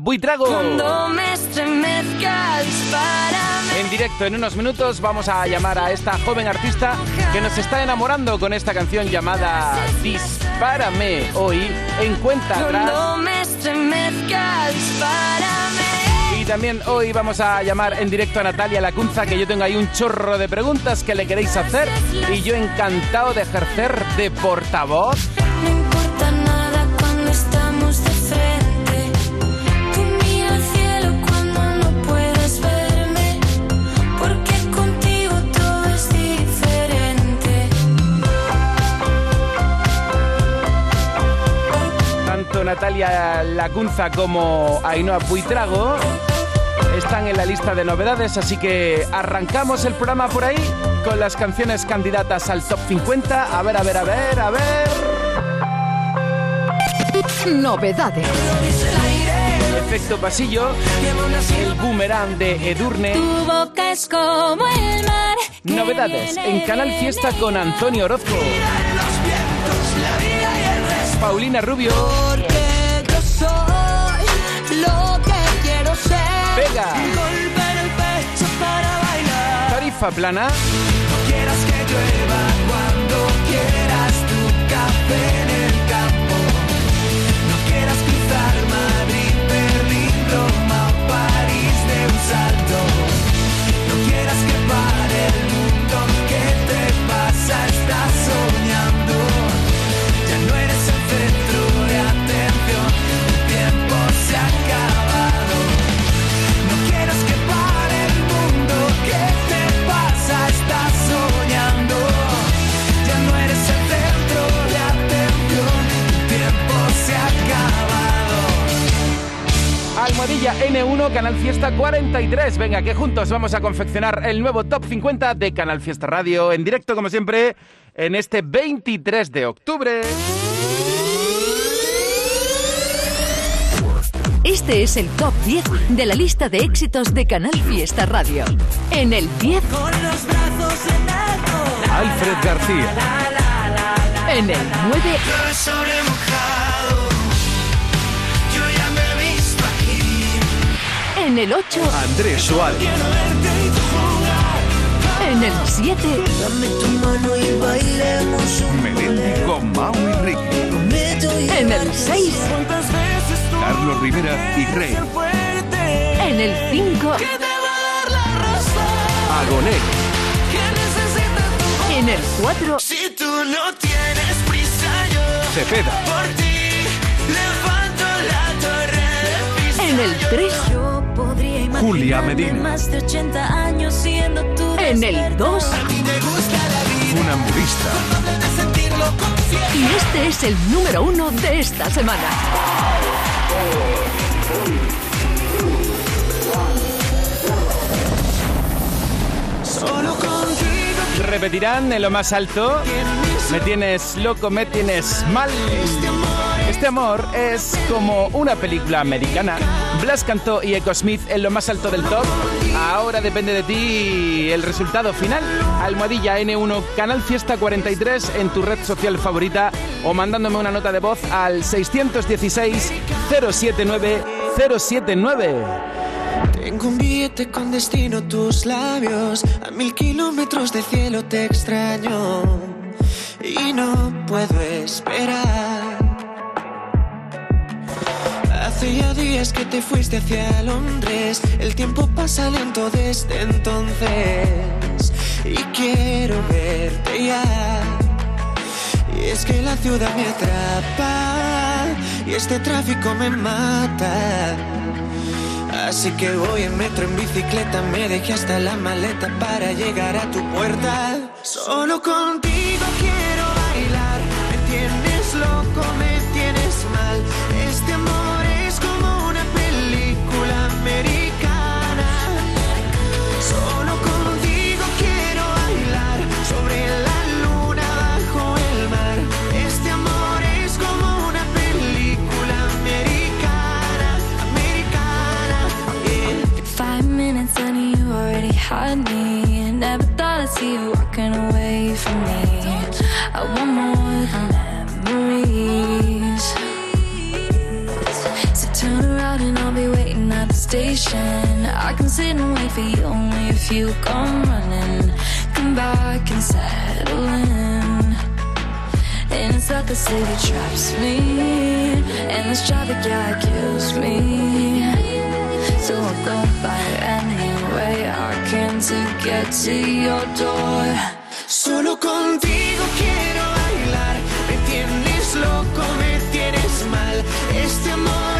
Buitrago. En directo, en unos minutos, vamos a llamar a esta joven artista que nos está enamorando con esta canción llamada Dispárame. Hoy en cuenta atrás. Y también hoy vamos a llamar en directo a Natalia Lacunza, que yo tengo ahí un chorro de preguntas que le queréis hacer y yo encantado de ejercer de portavoz. Natalia Lacunza como Ainhoa Buitrago están en la lista de novedades, así que arrancamos el programa por ahí con las canciones candidatas al top 50. A ver, a ver, a ver, a ver. Novedades. Efecto pasillo, el boomerang de Edurne. Tu boca es como el mar. Novedades en Canal Fiesta con Antonio Orozco. Paulina Rubio. Plana. quieras que llueva cuando quieras tu café en el campo. No quieras cruzar Madrid, Berlín, Roma o París de un salto. No quieras que pare el mundo, ¿qué te pasa? Estás soñando. Ya no eres el centro de atención, el tiempo se ha Almohadilla N1, Canal Fiesta 43. Venga, que juntos vamos a confeccionar el nuevo Top 50 de Canal Fiesta Radio, en directo como siempre, en este 23 de octubre. Este es el top 10 de la lista de éxitos de Canal Fiesta Radio. En el 10, Con los brazos en alto. Alfred García. en el 9, en el 8, Andrés Suárez. Quiero verte y tú jugar. en el 7, Dame tu mano y bailemos Melendi con Mau y Ricky. En el 6, cuántas veces tú Carlos Rivera y Rey. fuerte. en el 5, Que te va a dar la razón. Agoné. En el 4, Si tú no tienes prisa, yo Cepeda. por ti levanto la torre de Pisa. en el 3, Yo podría imaginarme Julia Medina. más de 80 años siendo tu en el 2 A mí me gusta la vida. Funambulista. y este es el número 1 de esta semana. Solo contigo Repetirán en lo más alto. Me tienes loco, me tienes mal. Este amor es como una película americana. Blas cantó y Echo Smith en lo más alto del top. Ahora depende de ti el resultado final. Almohadilla N1 Canal Fiesta 43 en tu red social favorita o mandándome una nota de voz al 616 079 079. Tengo un billete con destino tus labios. A mil kilómetros de cielo te extraño. Y no puedo esperar. Hace ya días que te fuiste hacia Londres. El tiempo pasa lento desde entonces. Y quiero verte ya. Y es que la ciudad me atrapa. Y este tráfico me mata. Así que voy en metro, en bicicleta, me dejé hasta la maleta para llegar a tu puerta. Solo contigo quiero bailar, me tienes loco, me had me. Never thought I'd see you walking away from me. I want more than memories. So turn around and I'll be waiting. At the station. I can sit and wait for you only if you come running. Come back and settle in. And it's like the city traps me. And this traffic, yeah, kills me. So I'll go by any can to get to your door. Solo contigo quiero bailar. Me tienes loco, me tienes mal. Este amor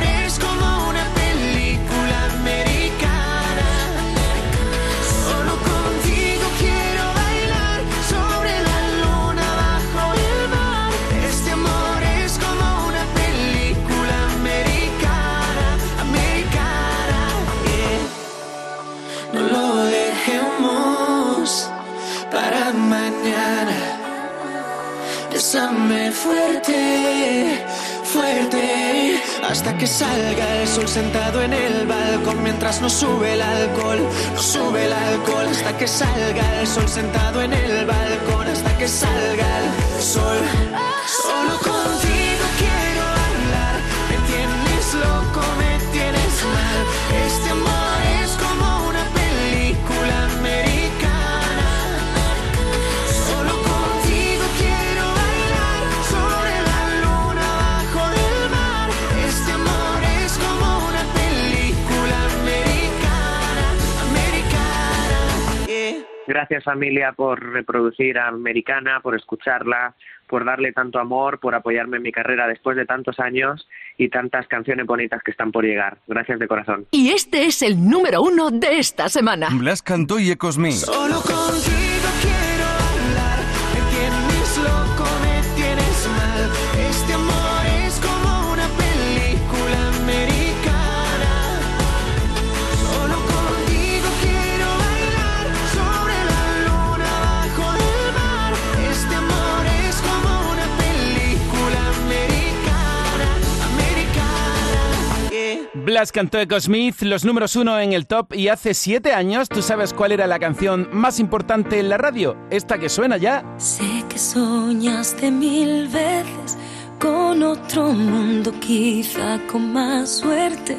Fuerte, fuerte, hasta que salga el sol sentado en el balcón mientras no sube el alcohol, no sube el alcohol, hasta que salga el sol sentado en el balcón, hasta que salga el sol. Solo contigo Gracias familia por reproducir a Americana, por escucharla, por darle tanto amor, por apoyarme en mi carrera después de tantos años y tantas canciones bonitas que están por llegar. Gracias de corazón. Y este es el número uno de esta semana. Blas Cantó y. Solo contigo quiero Blas cantó Echo Smith, los números uno en el top y hace siete años, ¿tú sabes cuál era la canción más importante en la radio? Esta que suena ya. Sé que soñaste mil veces con otro mundo, quizá con más suerte.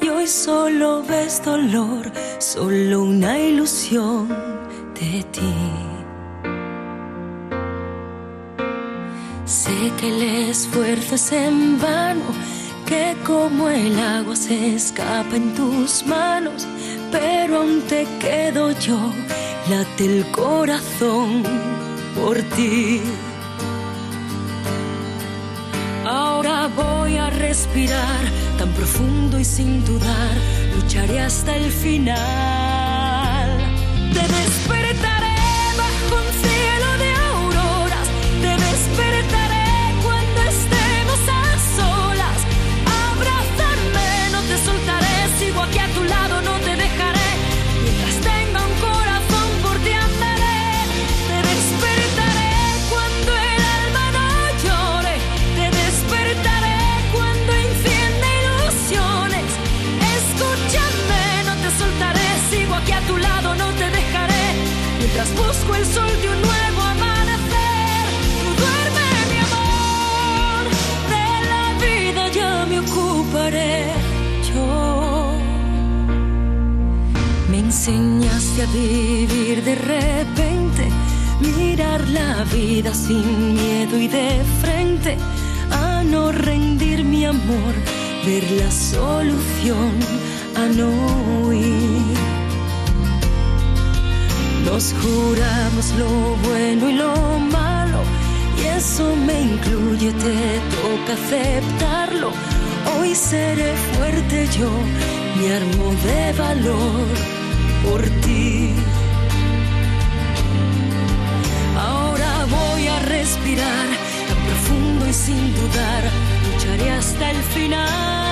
Y hoy solo ves dolor, solo una ilusión de ti. Sé que el esfuerzo es en vano, que como el agua se escapa en tus manos, pero aún te quedo yo, late el corazón por ti. Ahora voy a respirar tan profundo y sin dudar, lucharé hasta el final. A vivir de repente, mirar la vida sin miedo y de frente, a no rendir mi amor, ver la solución, a no huir. Nos juramos lo bueno y lo malo, y eso me incluye, te toca aceptarlo. Hoy seré fuerte yo, me armo de valor por ti. Ahora voy a respirar tan profundo y sin dudar, lucharé hasta el final.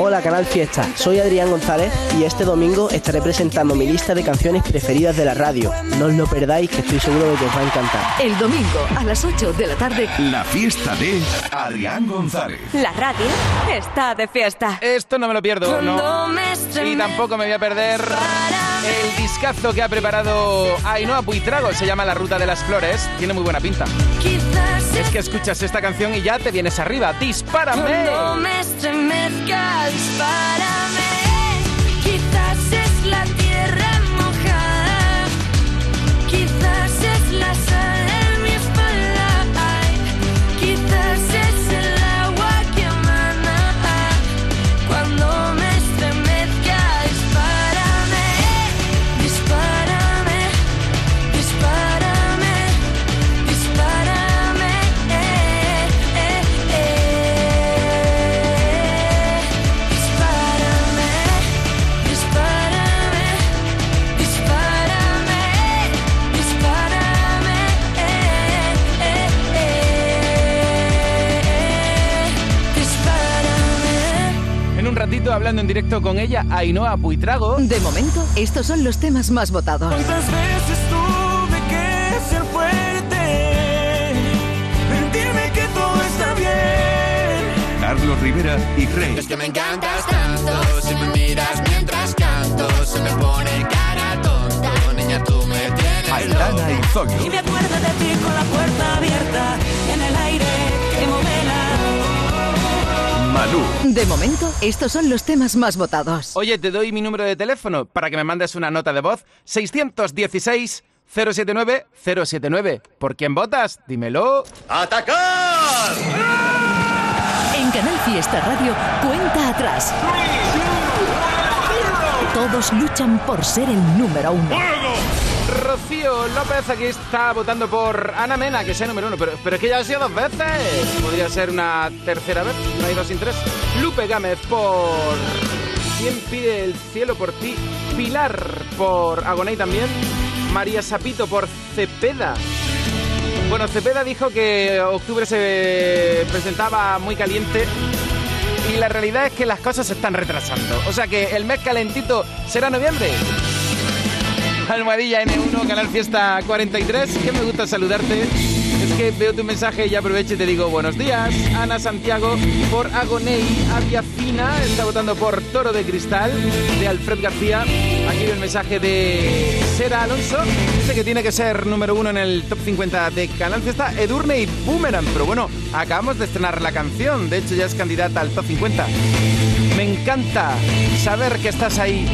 Hola Canal Fiesta, soy Adrián González y este domingo estaré presentando mi lista de canciones preferidas de la radio. No os lo perdáis que estoy seguro de que os va a encantar. el domingo a las 8 de la tarde, La fiesta de Adrián González. La radio está de fiesta. Esto no me lo pierdo, no. Y tampoco me voy a perder el discazo que ha preparado Ainhoa Puitrago. Se llama La Ruta de las Flores. Tiene muy buena pinta. Quizás Es que escuchas esta canción y ya te vienes arriba. ¡Dispárame! Dispárame. Quizás es la Hablando en directo con ella, Ainhoa Puitrago. de momento, estos son los temas más votados. ¿Cuántas veces tuve que ser fuerte? Mentirme que todo está bien. Carlos Rivera y Rey. Es que me encantas tanto, si me miras mientras canto, se me pone cara tonta, niña tú me tienes Aitana y Zoyo. Y me acuerdo de ti con la puerta abierta en el aire. Malú. De momento, estos son los temas más votados. Oye, te doy mi número de teléfono para que me mandes una nota de voz. 616 079 079. ¿Por quién votas? Dímelo. ¡Atacar! En Canal Fiesta Radio, cuenta atrás. Todos luchan por ser el número uno. Rocío López aquí está votando por Ana Mena, que sea número uno, pero, pero es que ya ha sido dos veces. Podría ser una tercera vez, no hay dos sin tres. Lupe Gámez por ¿Quién pide el cielo por ti? Pilar por Agoney también. María Sapito por Cepeda. Bueno, Cepeda dijo que octubre se presentaba muy caliente y la realidad es que las cosas se están retrasando. O sea que el mes calentito será noviembre. Almohadilla N1, Canal Fiesta 43. Que me gusta saludarte. Es que veo tu mensaje y aprovecho y te digo buenos días. Ana Santiago por Agoney. Avia Fina está votando por Toro de Cristal de Alfred García. Aquí veo el mensaje de Sera Alonso. Dice que tiene que ser número uno en el top 50 de Canal Fiesta. Edurne y Boomerang. Pero bueno, acabamos de estrenar la canción. De hecho, ya es candidata al top 50. Me encanta saber que estás ahí.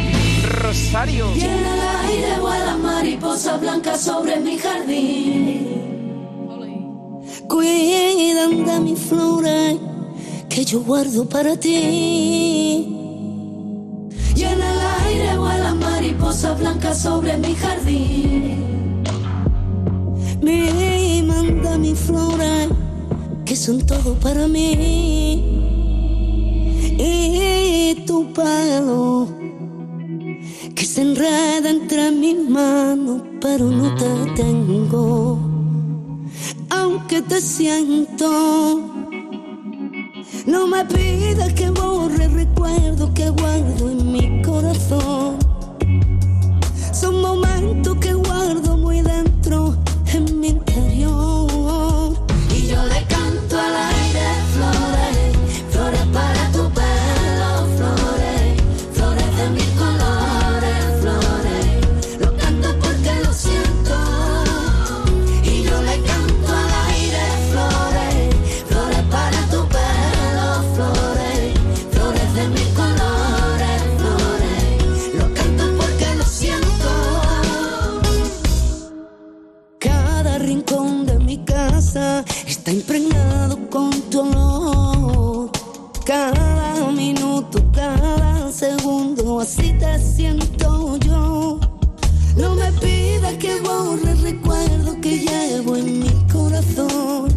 Rosario. Y el aire vuelan mariposas blancas sobre mi jardín. Cuidan de que yo guardo para ti. Y en el aire vuelan mariposas blancas sobre mi jardín. Me manda mis flores que son todo para mí. Y tu pelo que se enreda entre mis manos, pero no te tengo. Aunque te siento, no me pidas que borre recuerdos que guardo en mi corazón. Son momentos que guardo muy dentro te siento yo. No me pidas que borre el recuerdo que llevo en mi corazón.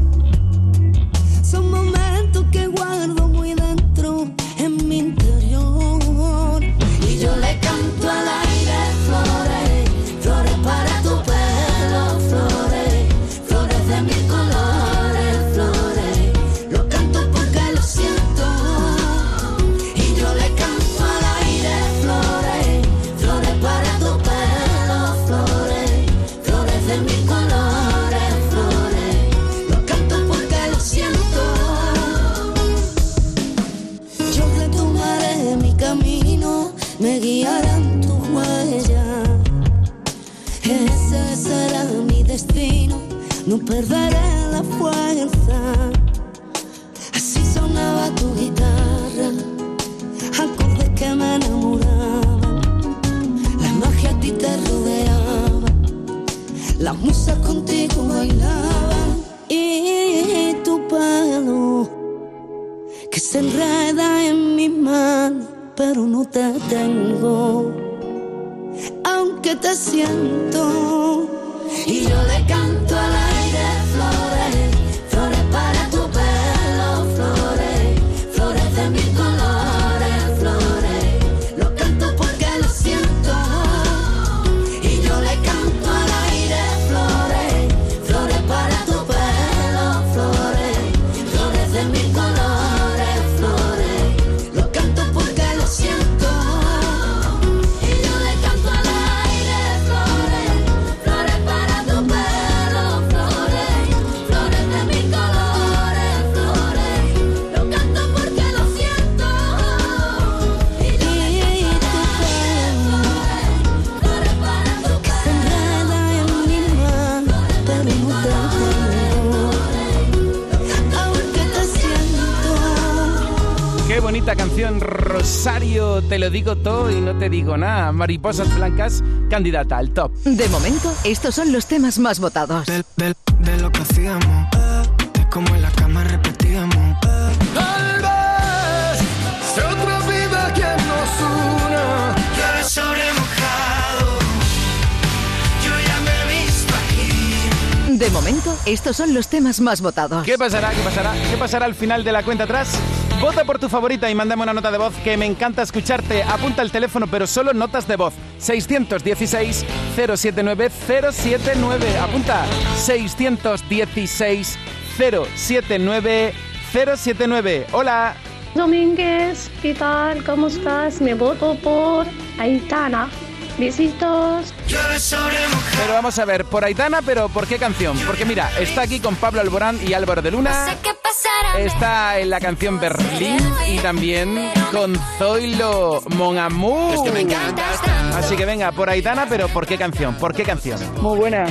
Digo todo y no te digo nada. Mariposas Blancas, candidata al top. De momento, estos son los temas más votados. de, de lo que hacíamos, de cómo en la cama repetíamos. Tal vez sea otra vida que nos una. Llueve sobre mojado, yo ya me he visto aquí. De momento, estos son los temas más votados. ¿Qué pasará? ¿Qué pasará? ¿Qué pasará al final de la cuenta atrás? Vota por tu favorita y mándame una nota de voz que me encanta escucharte. Apunta el teléfono, pero solo notas de voz. 616 079 079. Apunta 616 079 079. Hola. Domínguez, ¿qué tal? ¿Cómo estás? Me voto por Aitana. Besitos. Pero vamos a ver, por Aitana, pero ¿por qué canción? Porque mira, está aquí con Pablo Alborán y Álvaro de Luna. Está en la canción Berlín y también con Zoilo Mon Amour. Así que venga, por Aitana, pero ¿por qué canción? ¿Por qué canción? Muy buena.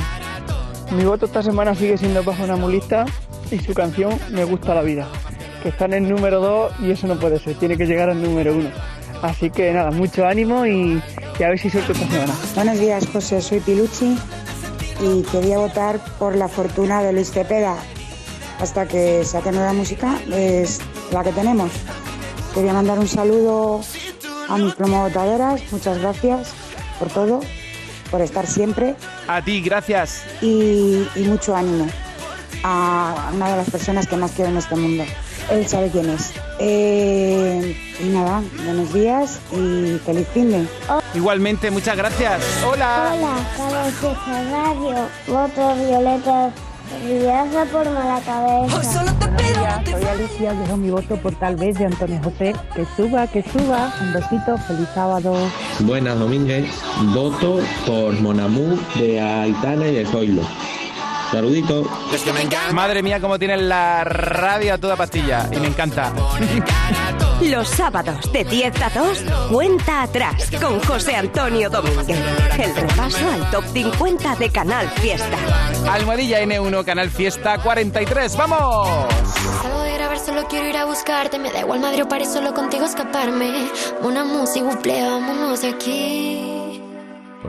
Mi voto esta semana sigue siendo bajo una mulista y su canción Me gusta la vida, que está en el número 2 y eso no puede ser, tiene que llegar al número 1. Así que nada, mucho ánimo y, y a ver si suelto esta semana. Buenos días, José. Soy Pilucci y quería votar por La Fortuna de Luis Cepeda. Hasta que saque nueva música, es la que tenemos. Quería mandar un saludo a mis promotoras. Muchas gracias por todo, por estar siempre A ti, gracias. y, y mucho ánimo a una de las personas que más quiero en este mundo. Él sabe quién es. Eh, y nada, buenos días y feliz fin de. Igualmente, muchas gracias. Hola. Hola, Carlos de Radio. Voto Violeta Viaja por mala cabeza. Hola, soy Alicia, dejo mi voto por tal vez de Antonio José. Que suba, que suba. Un besito, feliz sábado. Buenas Domínguez, voto por Monamú de Aitana y de Zoilo. Saludito. Madre mía, cómo tiene la radio a toda pastilla. Y me encanta. Los sábados de 10 a 2, cuenta atrás con José Antonio Domínguez. El repaso al top 50 de Canal Fiesta. Almohadilla N1, Canal Fiesta 43. ¡Vamos! Salgo de grabar, solo quiero ir a buscarte. Me da igual Madrid o París, solo contigo escaparme. Una música, buple, vámonos de aquí.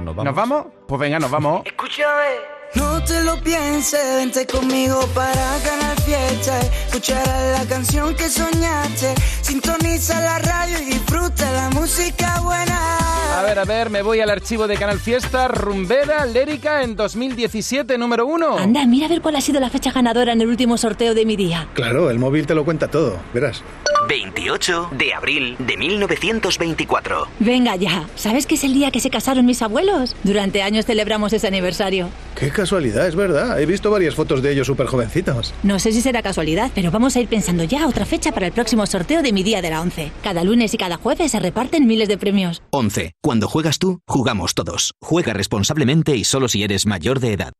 ¿Nos vamos? Pues venga, nos vamos. Escúchame. No te lo pienses, vente conmigo para ganar fiesta. Escuchar la canción que soñaste. Sintoniza la radio y disfruta la música buena. A ver, a ver, me voy al archivo de Canal Fiesta, Rumbera, Lérica en 2017, número uno. Anda, mira a ver cuál ha sido la fecha ganadora en el último sorteo de mi día. Claro, el móvil te lo cuenta todo, verás. 28 de abril de 1924. Venga ya, ¿sabes que es el día que se casaron mis abuelos? Durante años celebramos ese aniversario. Qué casualidad, es verdad. He visto varias fotos de ellos súper jovencitos. No sé si será casualidad, pero vamos a ir pensando ya otra fecha para el próximo sorteo de mi día de la 11. Cada lunes y cada jueves se reparten miles de premios. 11. Cuando juegas tú, jugamos todos. Juega responsablemente y solo si eres mayor de edad.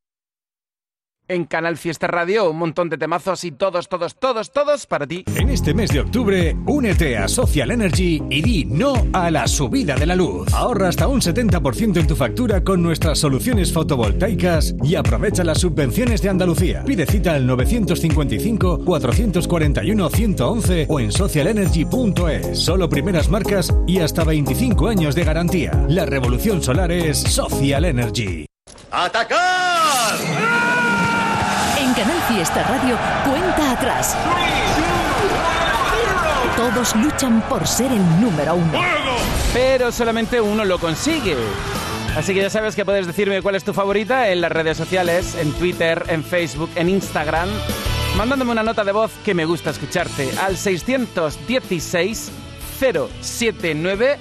En Canal Fiesta Radio, un montón de temazos y todos, todos, todos, todos para ti. En este mes de octubre, únete a Social Energy y di no a la subida de la luz. Ahorra hasta un 70% en tu factura con nuestras soluciones fotovoltaicas y aprovecha las subvenciones de Andalucía. Pide cita al 955-441-111 o en socialenergy.es. Solo primeras marcas y hasta 25 años de garantía. La revolución solar es Social Energy. ¡Atacar! Fiesta Radio, cuenta atrás. Todos luchan por ser el número uno. Pero solamente uno lo consigue. Así que ya sabes que puedes decirme cuál es tu favorita en las redes sociales, en Twitter, en Facebook, en Instagram, mandándome una nota de voz que me gusta escucharte al 616 079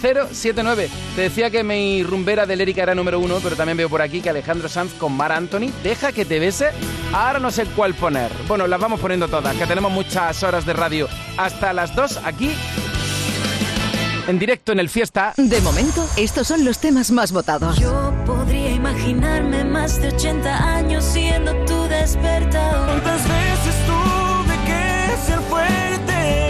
079. Te decía que mi rumbera de Lérica era número uno, pero también veo por aquí que Alejandro Sanz con Mar Anthony, deja que te bese. Ahora no sé cuál poner. Bueno, las vamos poniendo todas, que tenemos muchas horas de radio. Hasta las dos aquí, en directo en el Fiesta. De momento, estos son los temas más votados. Yo podría imaginarme más de 80 años siendo tu despertador. ¿Cuántas veces tuve que ser fuerte?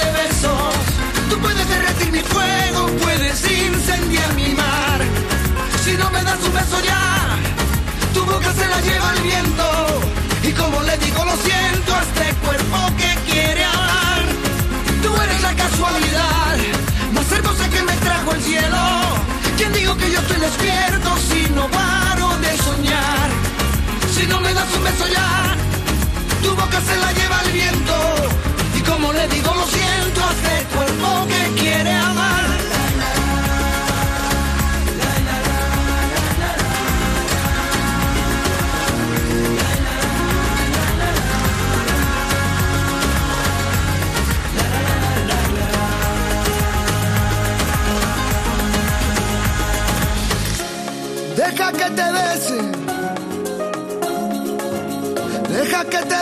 de besos tú puedes derretir mi fuego, puedes incendiar mi mar. Si no me das un beso ya, tu boca se la lleva el viento y como le digo lo siento a este cuerpo que quiere amar. Tú eres la casualidad más hermosa que me trajo el cielo. ¿Quién digo que yo estoy despierto si no paro de soñar? Si no me das un beso ya, tu boca se la lleva el viento. Como le digo, lo siento a este cuerpo que quiere amar. Deja que te bese. Deja que te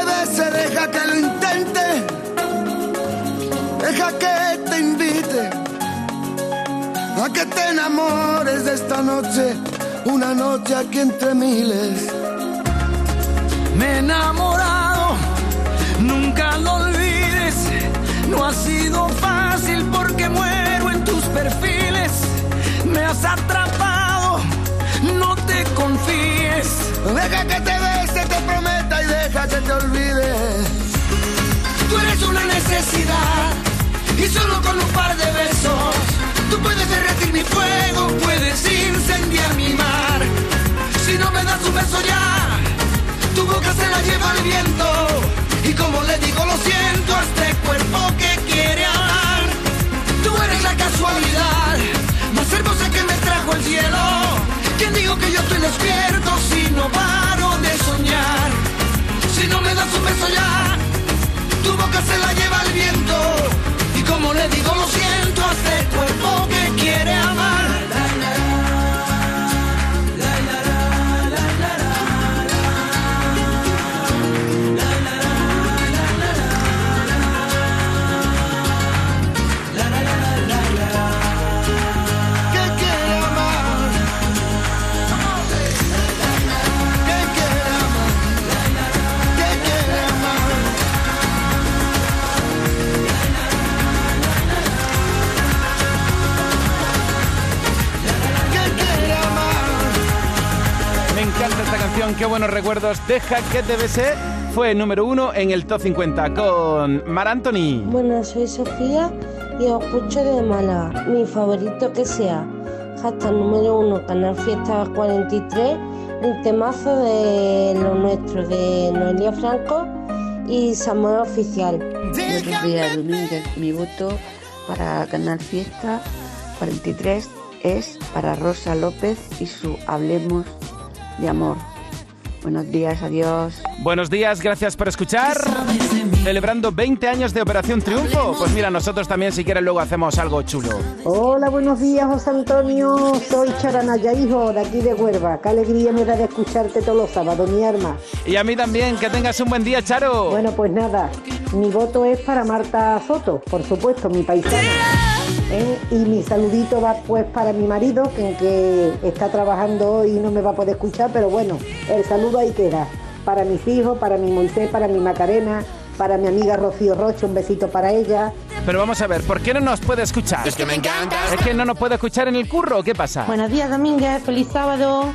Deja que te invite a que te enamores de esta noche, una noche aquí entre miles. Me he enamorado, nunca lo olvides. No ha sido fácil porque muero en tus perfiles. Me has atrapado, no te confíes. Deja que te bese, te prometa y deja que te olvide. Tú eres una necesidad y solo con un par de besos tú puedes derretir mi fuego, puedes incendiar mi mar. Si no me das un beso ya, tu boca se la lleva el viento y como le digo lo siento. Recuerdos. Deja que te bese. Fue número uno en el top 50 con Mar Anthony. Bueno, soy Sofía y os escucho de Málaga. Mi favorito que sea. Hasta número uno, Canal Fiesta 43. El temazo de lo nuestro, de Noelia Franco y Samuel Oficial. Buenos días, Domínguez. Mi voto para Canal Fiesta 43 es para Rosa López y su Hablemos de Amor. Buenos días, adiós. Buenos días, gracias por escuchar. Celebrando 20 años de Operación Triunfo. Pues mira, nosotros también, si quieres, luego hacemos algo chulo. Hola, buenos días, José Antonio. Soy Charanaya, hijo, de aquí de Huerva. Qué alegría me da de escucharte todos los sábados, mi arma. Y a mí también, que tengas un buen día, Charo. Bueno, pues nada, mi voto es para Marta Soto, por supuesto, mi paisana. ¿Eh? Y mi saludito va pues para mi marido, que, que está trabajando hoy y no me va a poder escuchar, pero bueno, el saludo ahí queda. Para mis hijos, para mi Moisés, para mi Macarena, para mi amiga Rocío Roche, un besito para ella. Pero vamos a ver, ¿por qué no nos puede escuchar? Es que me encanta. ¿Es que no nos puede escuchar en el curro? ¿Qué pasa? Buenos días, Domínguez. Feliz sábado.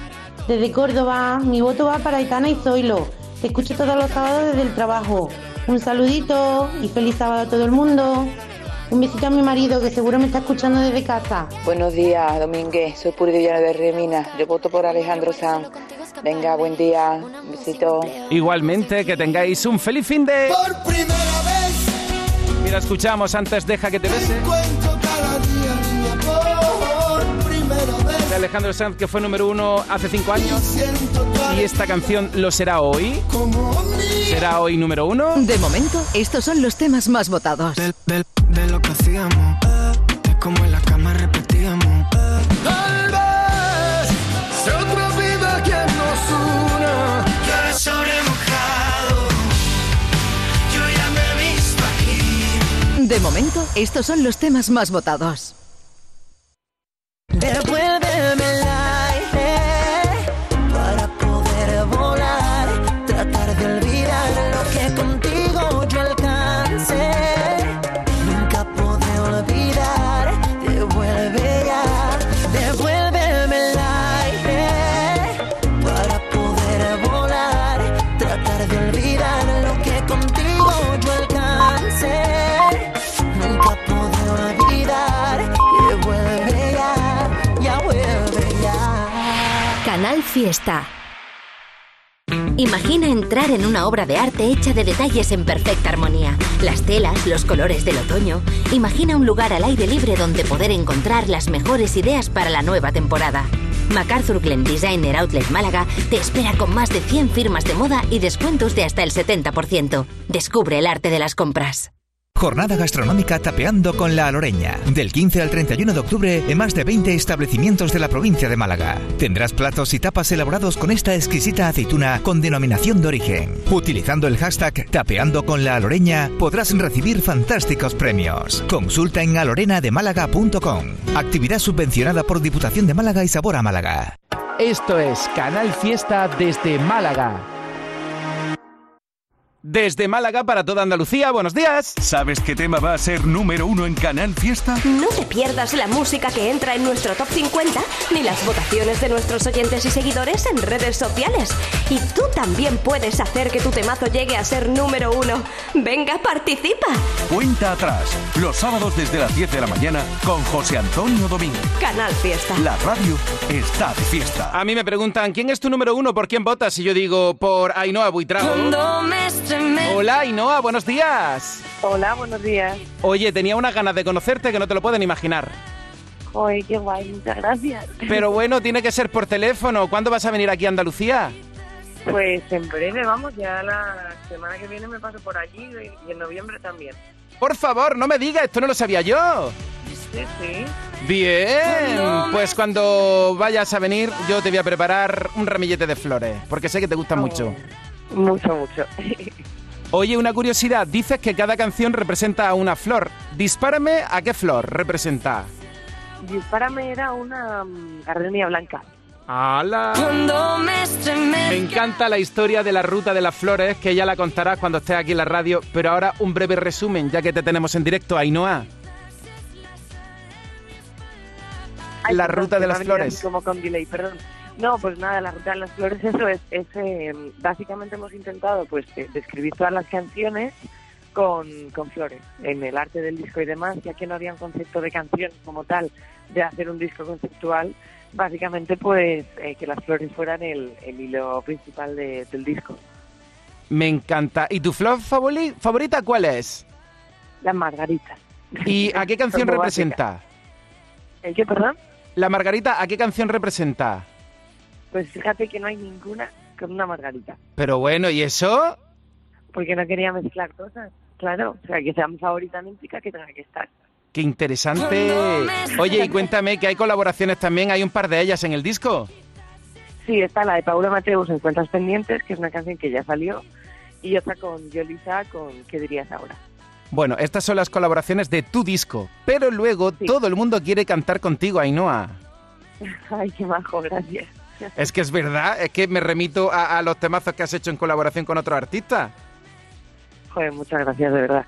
Desde Córdoba. Mi voto va para Aitana y Zoilo. Te escucho todos los sábados desde el trabajo. Un saludito y feliz sábado a todo el mundo. Un besito a mi marido que seguro me está escuchando desde casa. Buenos días, Domínguez. Soy Puri de Villano de Remina. Yo voto por Alejandro Sanz. Venga, buen día. Un besito. Igualmente, que tengáis un feliz fin de... Por primera vez Mira, escuchamos antes Deja que te bese. encuentro de Alejandro Sanz, que fue número uno hace cinco años. Y esta canción lo será hoy. ¿Será hoy número uno? De momento, estos son los temas más votados. de, de lo que hacíamos, de cómo en la cama repetíamos. Tal vez sea otra vida quien nos una. Llueve sobre mojado. Yo ya me he visto aquí. De momento, estos son los temas más votados. Devuélveme Fiesta. Imagina entrar en una obra de arte hecha de detalles en perfecta armonía. Las telas, los colores del otoño. Imagina un lugar al aire libre donde poder encontrar las mejores ideas para la nueva temporada. MacArthur Glen Designer Outlet Málaga te espera con más de 100 firmas de moda y descuentos de hasta el 70%. Descubre el arte de las compras. Jornada gastronómica Tapeando con la Aloreña. Del 15 al 31 de octubre en más de 20 establecimientos de la provincia de Málaga. Tendrás platos y tapas elaborados con esta exquisita aceituna con denominación de origen. Utilizando el hashtag Tapeando con la Aloreña podrás recibir fantásticos premios. Consulta en alorenademálaga.com. Actividad subvencionada por Diputación de Málaga y Sabor a Málaga. Esto es Canal Fiesta desde Málaga. Desde Málaga para toda Andalucía, buenos días. ¿Sabes qué tema va a ser número uno en Canal Fiesta? No te pierdas la música que entra en nuestro top 50 ni las votaciones de nuestros oyentes y seguidores en redes sociales. Y tú también puedes hacer que tu temazo llegue a ser número uno. Venga, participa. Cuenta atrás, los sábados desde las 10 de la mañana con José Antonio Domínguez. Canal Fiesta. La radio está de fiesta. A mí me preguntan, ¿quién es tu número uno? ¿Por quién votas? Y yo digo, por Ainhoa Buitrago. Hola Ainhoa, buenos días. Hola, buenos días. Oye, tenía unas ganas de conocerte que no te lo pueden imaginar. Oye, qué guay, muchas gracias. Pero bueno, tiene que ser por teléfono. ¿Cuándo vas a venir aquí a Andalucía? Pues en breve, vamos, ya la semana que viene me paso por allí y en noviembre también. Por favor, no me digas, esto no lo sabía yo. Sí, sí. Bien, pues cuando vayas a venir yo te voy a preparar un ramillete de flores, porque sé que te gustan mucho. Mucho, mucho. Oye, una curiosidad, dices que cada canción representa a una flor. Dispárame a qué flor representa. Dispárame era una mm, gardenia blanca. ¡Hala! Me encanta la historia de la ruta de las flores, que ya la contarás cuando estés aquí en la radio, pero ahora un breve resumen, ya que te tenemos en directo, Ainhoa. Ay, La perdón, ruta de las flores. Como con delay, perdón. No, pues nada, la ruta de las flores, eso es, es eh, básicamente hemos intentado pues eh, describir todas las canciones con, con flores, en el arte del disco y demás, ya que no había un concepto de canción como tal, de hacer un disco conceptual, básicamente pues eh, que las flores fueran el, el hilo principal de- del disco. Me encanta. ¿Y tu flor favori- favorita cuál es? La margarita. ¿Y a qué canción representa? ¿El qué, perdón? La margarita, ¿a qué canción representa? Pues fíjate que no hay ninguna con una margarita, Pero bueno, ¿y eso? porque no quería mezclar cosas. Claro, o sea, que sea mi favorita implica que tenga que estar. Qué interesante. Oye, y cuéntame que hay colaboraciones también, hay un par de ellas en el disco. Sí, está la de Paula Mateus, Encuentras Pendientes, que es una canción que ya salió, y otra con Yolisa, con ¿Qué dirías ahora? Bueno, estas son las colaboraciones de tu disco, pero luego todo el mundo quiere cantar contigo, Ainhoa. Ay, qué majo, gracias. Es que es verdad, es que me remito a, a los temazos que has hecho en colaboración con otros artistas. Joder, muchas gracias, de verdad.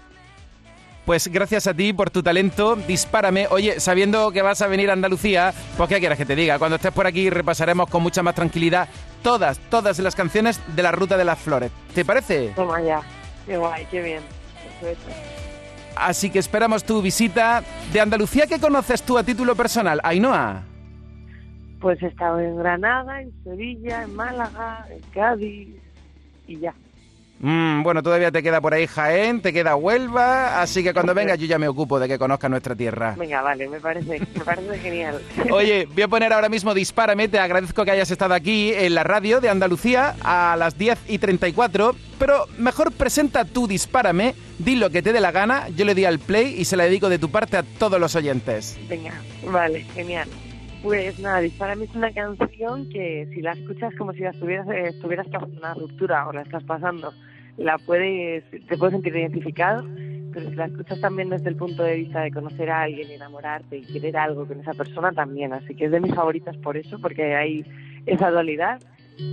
Pues gracias a ti por tu talento, dispárame. Oye, sabiendo que vas a venir a Andalucía, pues qué quieres que te diga. Cuando estés por aquí repasaremos con mucha más tranquilidad todas, todas las canciones de la Ruta de las Flores. ¿Te parece? Toma ya. Qué guay, qué bien. Perfecto. Así que esperamos tu visita. ¿De Andalucía qué conoces tú a título personal, Ainhoa? Pues he estado en Granada, en Sevilla, en Málaga, en Cádiz y ya. Mm, bueno, todavía te queda por ahí Jaén, te queda Huelva, así que cuando vengas yo ya me ocupo de que conozcas nuestra tierra. Venga, vale, me parece, me parece genial. Oye, voy a poner ahora mismo Dispárame. Te agradezco que hayas estado aquí en la radio de Andalucía a las 10 y 34. Pero mejor presenta tú Dispárame, di lo que te dé la gana. Yo le di al play y se la dedico de tu parte a todos los oyentes. Venga, vale, genial. Pues nada, Dispárame es una canción que si la escuchas como si la estuvieras, eh, estuvieras pasando una ruptura o la estás pasando, la puedes, te puedes sentir identificado, pero si la escuchas también desde el punto de vista de conocer a alguien, enamorarte y querer algo con esa persona también. Así que es de mis favoritas por eso, porque hay esa dualidad.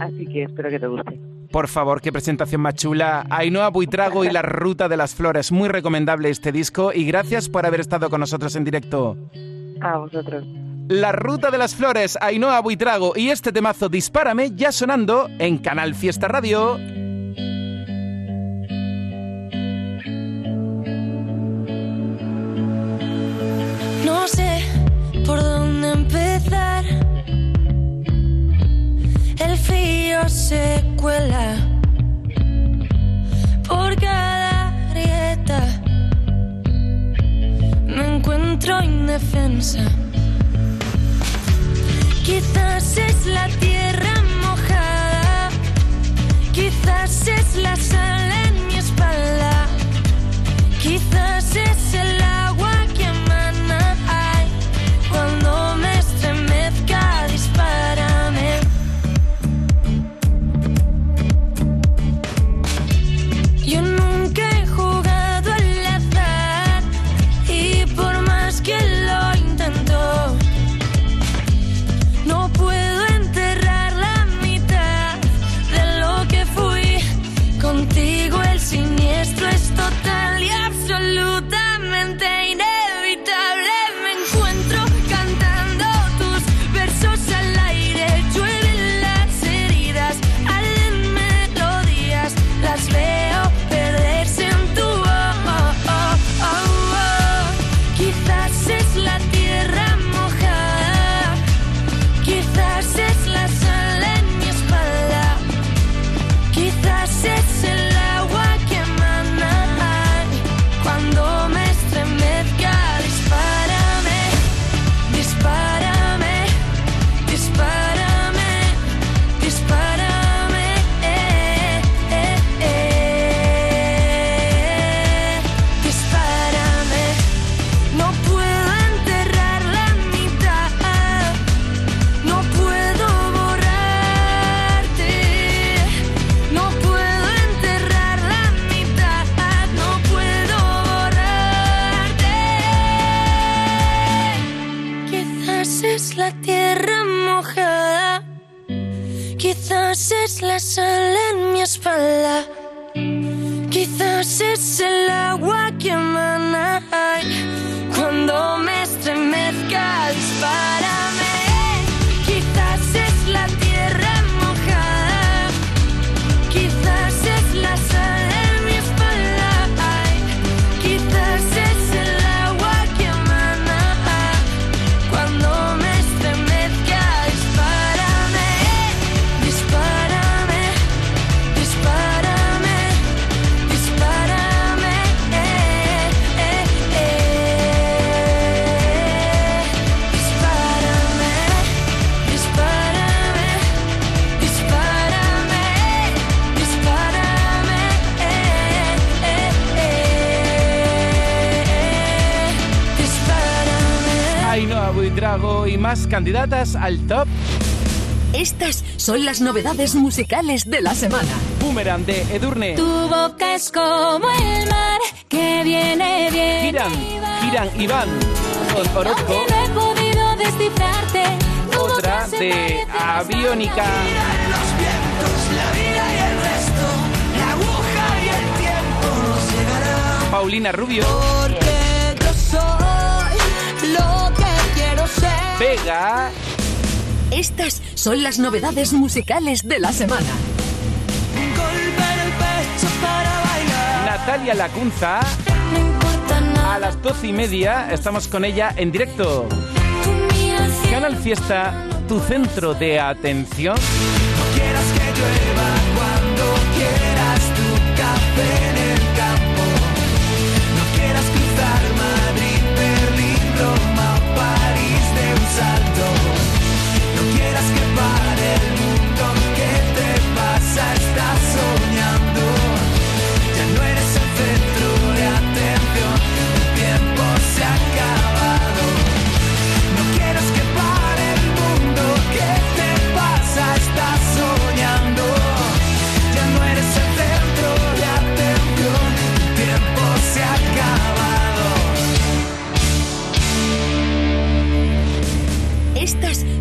Así que espero que te guste. Por favor, qué presentación más chula. Ainhoa Buitrago y la Ruta de las Flores. Muy recomendable este disco y gracias por haber estado con nosotros en directo. A vosotros. La Ruta de las Flores, Ainhoa Buitrago y este temazo Dispárame ya sonando en Canal Fiesta Radio. No sé por dónde empezar. El frío se cuela por cada grieta. Me encuentro indefensa. Quizás es la tierra mojada. Quizás es la sal en mi espalda. Quizás es el agua Más candidatas al top. Estas son las novedades musicales de la semana. Boomerang de Edurne. Tu boca es como el mar que viene bien. Giran, giran Iván con Orozco. No he podido descifrarte. Otra de Aviónica. Los vientos, la vida y el resto, la aguja y el tiempo nos llegará. Paulina Rubio. Vega. Estas son las novedades musicales de la semana. Golpe en el pecho para bailar. Natalia Lacunza. A las doce y media estamos con ella en directo. Canal Fiesta, tu centro de atención. Quieras que llueva cuando quieras tu café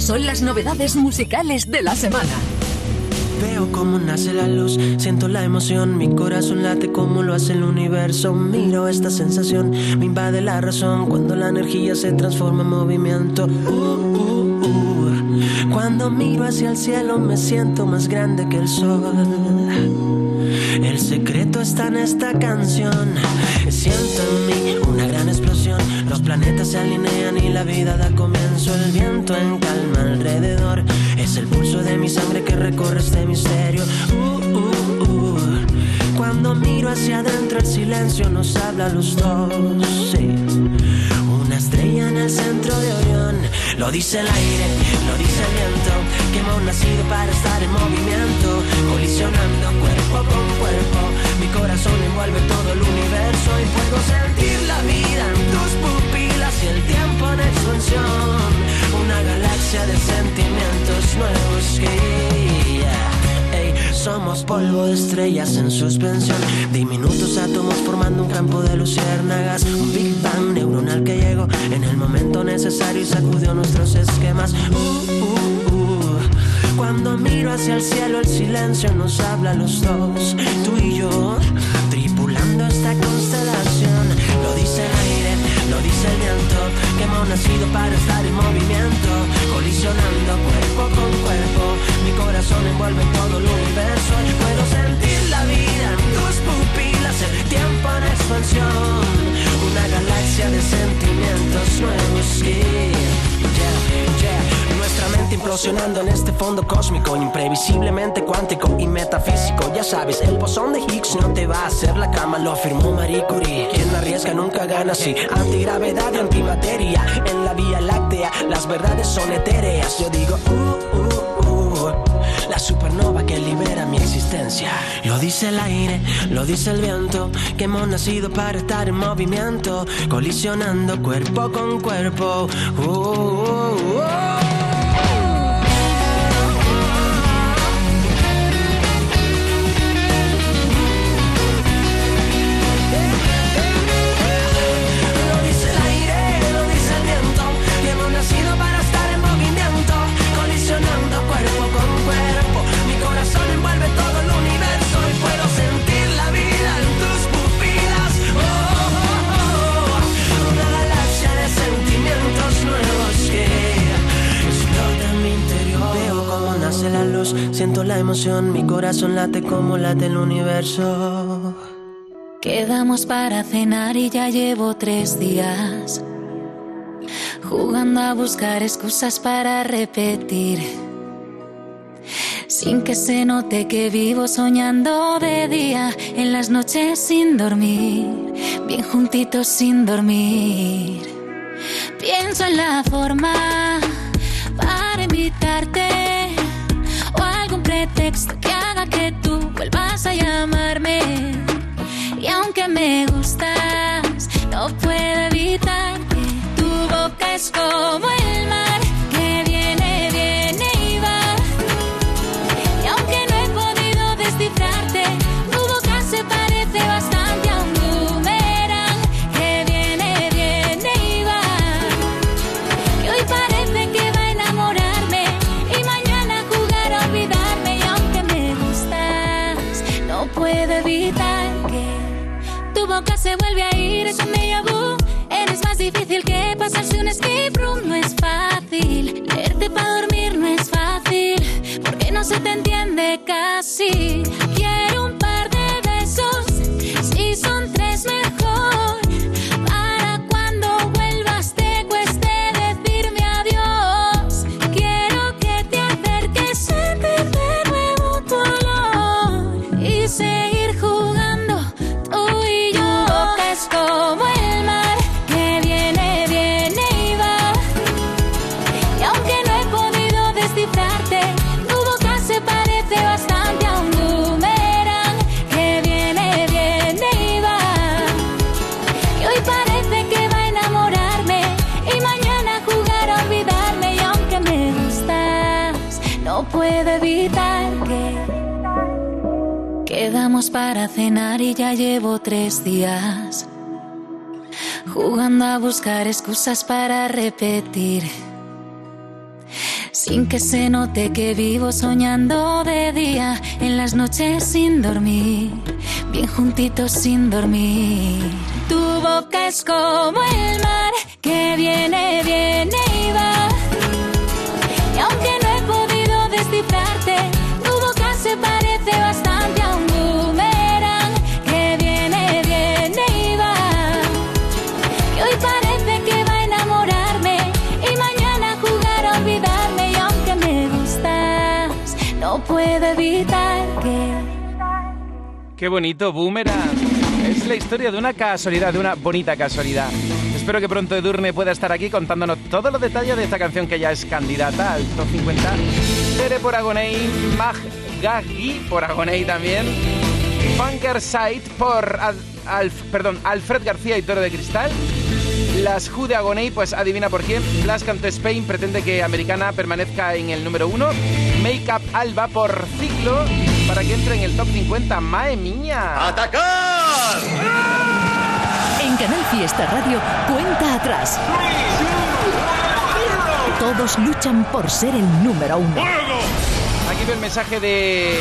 son las novedades musicales de la semana. Veo cómo nace la luz, siento la emoción, mi corazón late como lo hace el universo. Miro esta sensación, me invade la razón cuando la energía se transforma en movimiento. Uh, uh, uh. Cuando miro hacia el cielo me siento más grande que el sol. El secreto está en esta canción. Siento en mí una. Los planetas se alinean y la vida da comienzo. El viento en calma alrededor. Es el pulso de mi sangre que recorre este misterio. Uh, uh, uh. Cuando miro hacia adentro, el silencio nos habla a los dos. Sí. Una estrella en el centro de Orión. Lo dice el aire, lo dice el viento. Que hemos nacido para estar en movimiento. Colisionando cuerpo con cuerpo. Mi corazón envuelve todo el universo. Y puedo sentir la vida en tus pupilas y el tiempo en expansión. Una galaxia de sentimientos nuevos que. somos polvo de estrellas en suspensión. Diminutos átomos formando un campo de luciérnagas. Un Big Bang neuronal que llegó en el momento necesario y sacudió nuestros esquemas. Uh, uh, uh. Cuando miro hacia el cielo, el silencio nos habla a los dos. Tú y yo, nacido para estar en movimiento. Colisionando cuerpo con cuerpo. Mi corazón envuelve todo el universo. Puedo sentir la vida en tus pupilas. El tiempo en expansión. Una galaxia de sentimientos nuevos. Yeah, yeah. Implosionando en este fondo cósmico, imprevisiblemente cuántico y metafísico. Ya sabes, el bosón de Higgs no te va a hacer la cama, lo afirmó Marie Curie. Quien arriesga nunca gana, sí. Antigravedad y antimateria en la Vía Láctea, las verdades son etéreas. Yo digo, uh, uh, uh. La supernova que libera mi existencia. Lo dice el aire, lo dice el viento, que hemos nacido para estar en movimiento, colisionando cuerpo con cuerpo. Uh, uh, uh. Siento la emoción, mi corazón late como late el universo. Quedamos para cenar y ya llevo tres días jugando a buscar excusas para repetir. Sin que se note que vivo soñando de día, en las noches sin dormir, bien juntitos sin dormir. Pienso en la forma para invitarte pretexto que haga que tú vuelvas a llamarme. Y aunque me gustas, no puedo evitar que tu boca es como el se te entiende casi. Y ya llevo tres días jugando a buscar excusas para repetir. Sin que se note que vivo soñando de día, en las noches sin dormir, bien juntitos sin dormir. Tu boca es como el mar que viene, viene y va. Qué bonito, Boomerang. Es la historia de una casualidad, de una bonita casualidad. Espero que pronto Edurne pueda estar aquí contándonos todos los detalles de esta canción que ya es candidata al top 50. Tere por Agonei, Mag Gagi por Agonei también. Funker Sight por perdón, Alfred García y Toro de Cristal. Las Who de Agonei, pues adivina por quién. Blas Canto Spain pretende que Americana permanezca en el número uno. Make Up Alba por Ciclo para que entre en el top 50. ¡Mae mía! ¡Atacar! En Canal Fiesta Radio, cuenta atrás. Todos luchan por ser el número uno. Aquí veo el mensaje de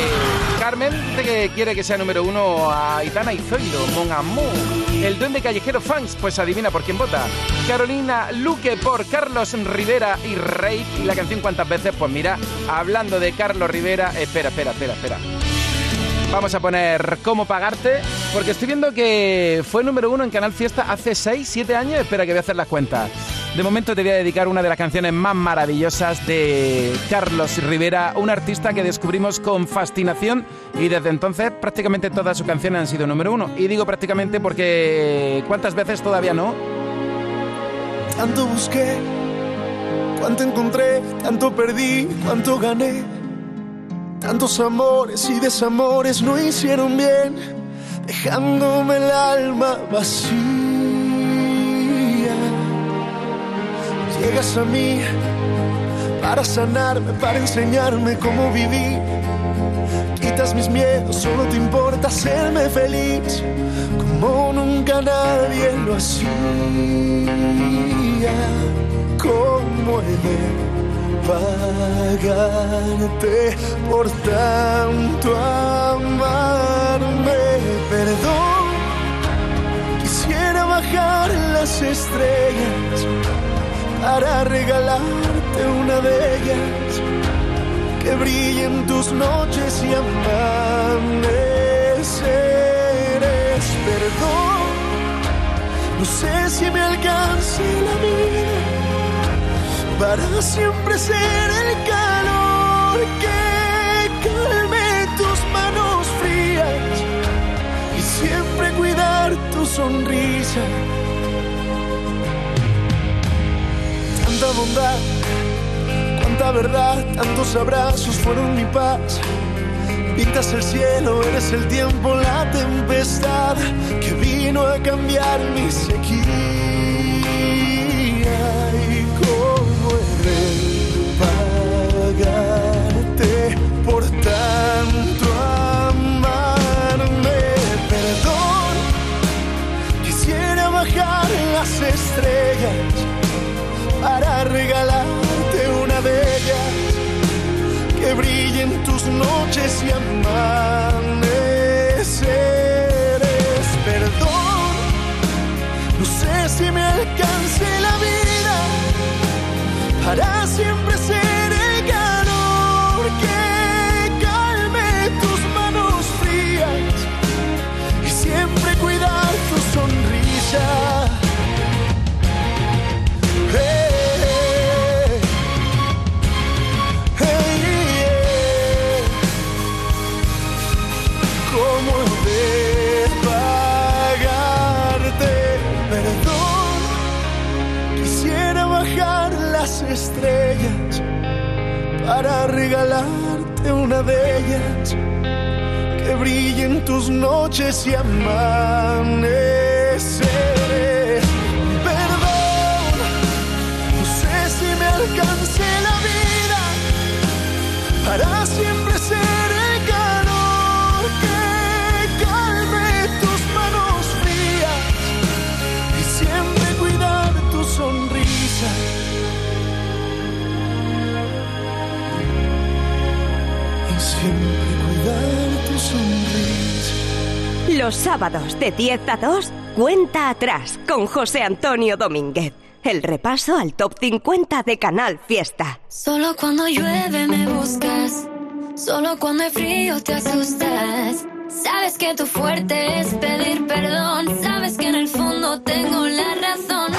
Carmen, que quiere que sea número uno a Aitana y Zoido, Mon Amour. El duende callejero fans, pues adivina por quién vota. Carolina Luque por Carlos Rivera y Rey. Y la canción cuántas veces, pues mira, hablando de Carlos Rivera, espera, espera, espera, espera. Vamos a poner cómo pagarte, porque estoy viendo que fue número uno en Canal Fiesta hace 6, 7 años. Espera que voy a hacer las cuentas. De momento te voy a dedicar una de las canciones más maravillosas de Carlos Rivera, un artista que descubrimos con fascinación y desde entonces prácticamente todas sus canciones han sido número uno. Y digo prácticamente porque ¿cuántas veces todavía no? Tanto busqué, cuánto encontré, tanto perdí, cuánto gané. Tantos amores y desamores no hicieron bien, dejándome el alma vacía. Llegas a mí para sanarme, para enseñarme cómo vivir. Quitas mis miedos, solo te importa hacerme feliz, como nunca nadie lo hacía. ¿Cómo he de pagarte por tanto amarme? Perdón, quisiera bajar las estrellas para regalarte una de ellas que brillen tus noches y amaneceres. Perdón, no sé si me alcance la vida para siempre ser el calor que calme tus manos frías y siempre cuidar tu sonrisa. Tanta bondad, cuánta verdad, tantos abrazos fueron mi paz. Pintas el cielo, eres el tiempo, la tempestad que vino a cambiar mi sequía. Que estrellas para regalarte una de ellas que brille en tus noches y amanecer. Los sábados de 10 a 2, cuenta atrás con José Antonio Domínguez. El repaso al top 50 de Canal Fiesta. Solo cuando llueve me buscas, solo cuando hay frío te asustas. Sabes que tu fuerte es pedir perdón, sabes que en el fondo tengo la razón.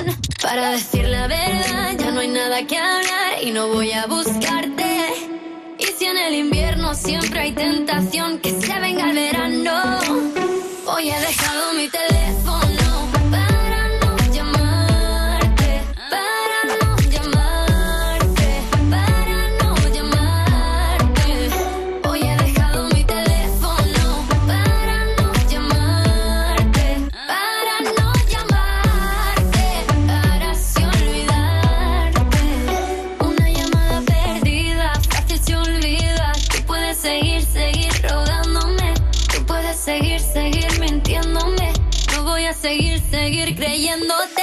Para decir la verdad ya no hay nada que hablar y no voy a buscarte. Y si en el invierno siempre hay tentación que se venga el verano, hoy he dejado mi teléfono seguir, seguir creyéndote.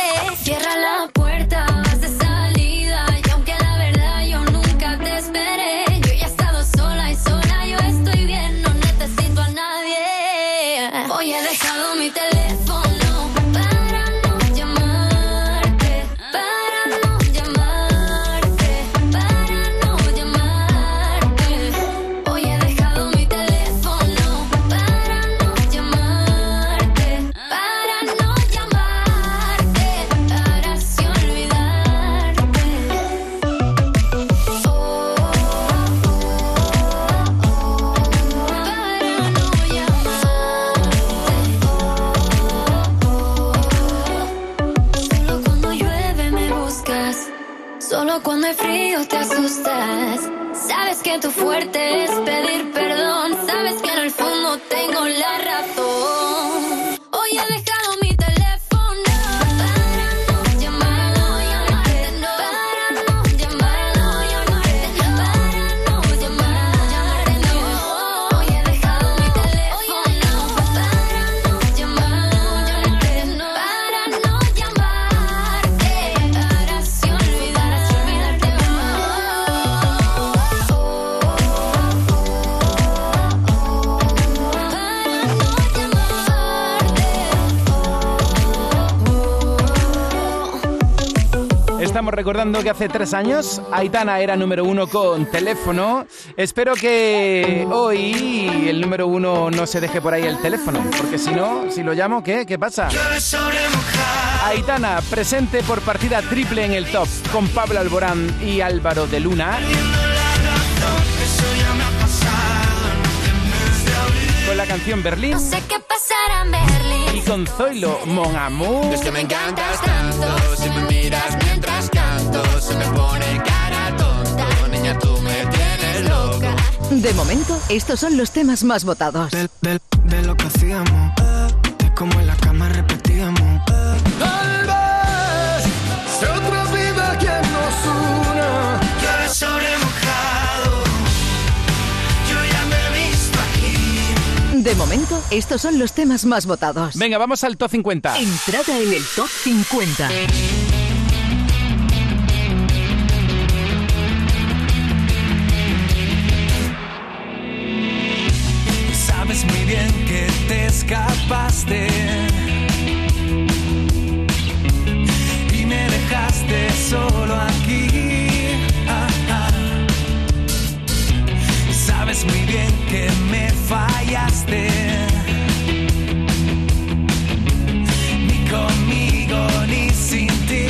Recordando que hace tres años Aitana era número uno con teléfono. Espero que hoy el número uno no se deje por ahí el teléfono, porque si no, si lo llamo, ¿qué? ¿Qué pasa? Aitana, presente por partida triple en el top, con Pablo Alborán y Álvaro de Luna. Con la canción Berlín No sé qué pasará en Berlín. y con Zoilo Mon Amour. Es que me encantas tanto, si me miras mientras canto, se me pone cara tonta. Niña, tú me tienes loca. De momento, estos son los temas más votados. de, de lo que hacíamos, de cómo en la cama repetíamos. Tal vez sea otra vida quien nos una. Llueve sobre mojado, yo ya me he visto aquí. De momento, estos son los temas más votados. Venga, vamos al top 50. Entrada en el top 50. Y me dejaste solo aquí. Sabes muy bien que me fallaste. Ni conmigo ni sin ti.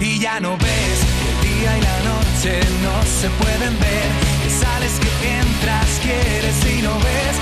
Y ya no ves que el día y la noche no se pueden ver. Que sales, que entras, quieres y no ves.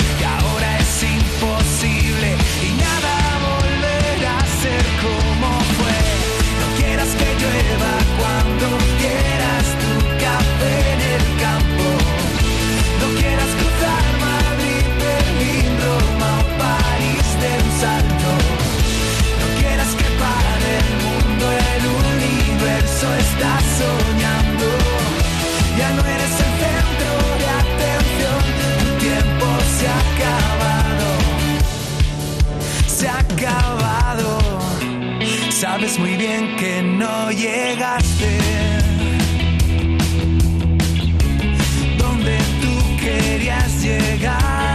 Sabes muy bien que no llegaste donde tú querías llegar.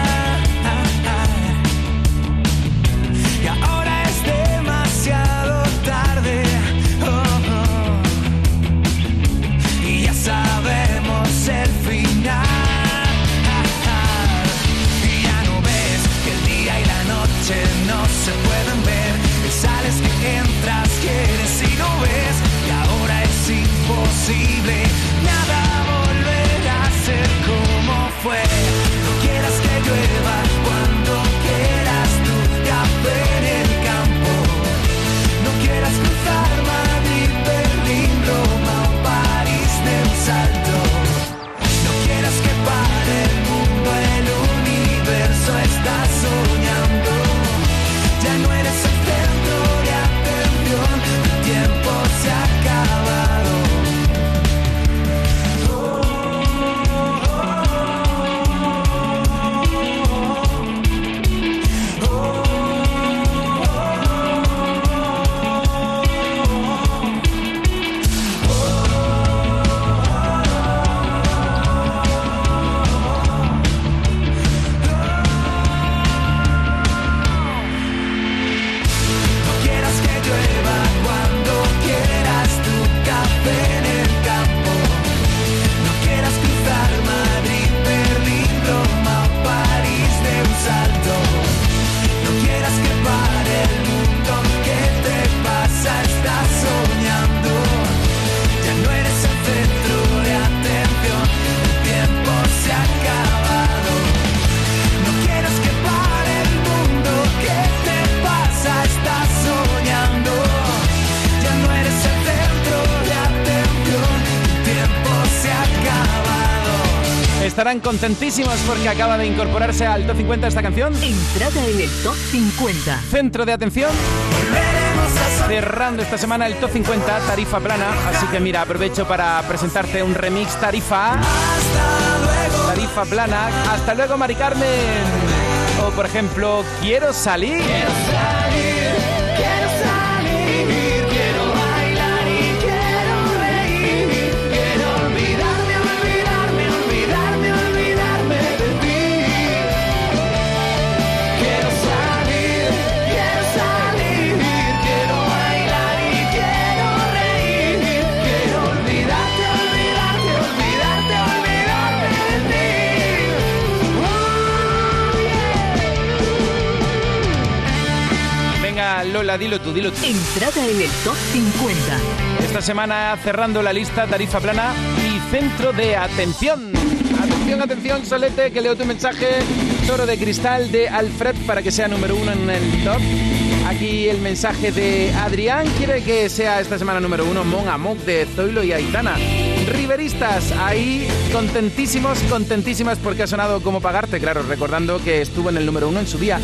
Estarán contentísimos porque acaba de incorporarse al top 50 esta canción. Entrada en el top 50. Centro de atención. Cerrando esta semana el top 50 tarifa plana. Así que mira, aprovecho para presentarte un remix tarifa. Tarifa plana. Hasta luego, Mari Carmen. O por ejemplo, quiero salir. Quiero salir, Lola, dilo tú, dilo tú. Entrada en el top 50. Esta semana cerrando la lista tarifa plana y centro de atención. Atención, atención, Solete, que leo tu mensaje. Toro de cristal de Alfred para que sea número uno en el top. Aquí el mensaje de Adrián quiere que sea esta semana número uno Mon Amok de Zoilo y Aitana. Riveristas, ahí contentísimos, contentísimas porque ha sonado como pagarte, claro, recordando que estuvo en el número uno en su día.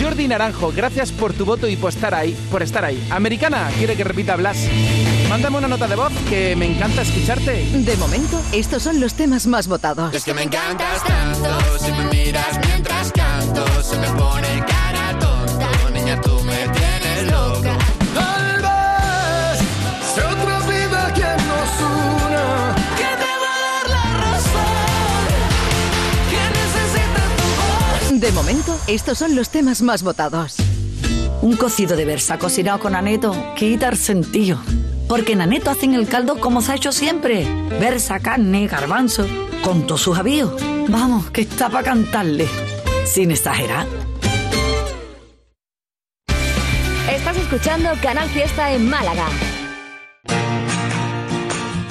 Jordi Naranjo, gracias por tu voto y por estar ahí, por estar ahí. Americana, quiere que repita Blas. Mándame una nota de voz que me encanta escucharte. De momento, estos son los temas más votados. Es que me encantas tanto, si me miras momento, estos son los temas más votados. Un cocido de versa cocinado con aneto quita el sentido. Porque en aneto hacen el caldo como se ha hecho siempre. Versa, carne, garbanzo, con todos sus avíos. Vamos, que está para cantarle. Sin exagerar. Estás escuchando Canal Fiesta en Málaga.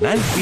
Canal Fiesta.